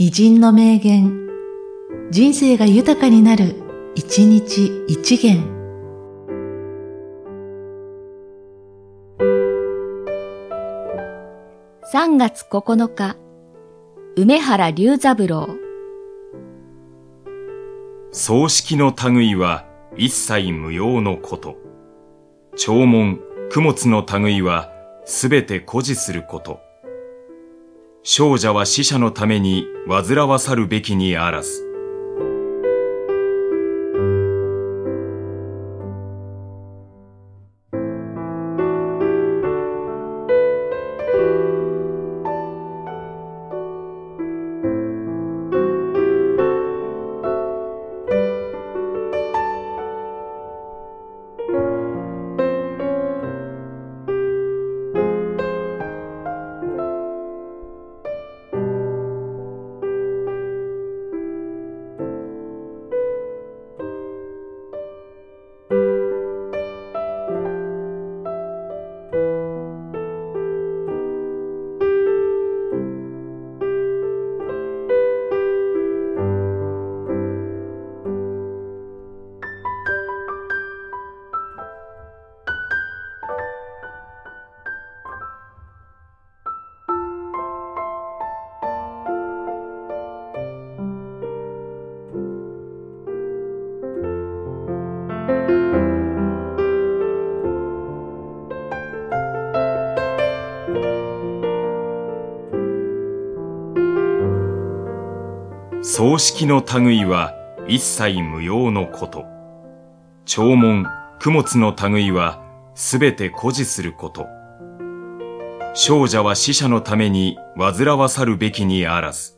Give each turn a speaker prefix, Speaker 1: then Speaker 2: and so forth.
Speaker 1: 偉人の名言、人生が豊かになる、一日一元。
Speaker 2: 3月9日、梅原龍三郎。
Speaker 3: 葬式の類は一切無用のこと。弔問、供物の類はすべて誇示すること。少女は死者のために煩わさるべきにあらず。葬式の類は一切無用のこと。弔問、供物の類はすべて誇示すること。少者は死者のために煩わさるべきにあらず。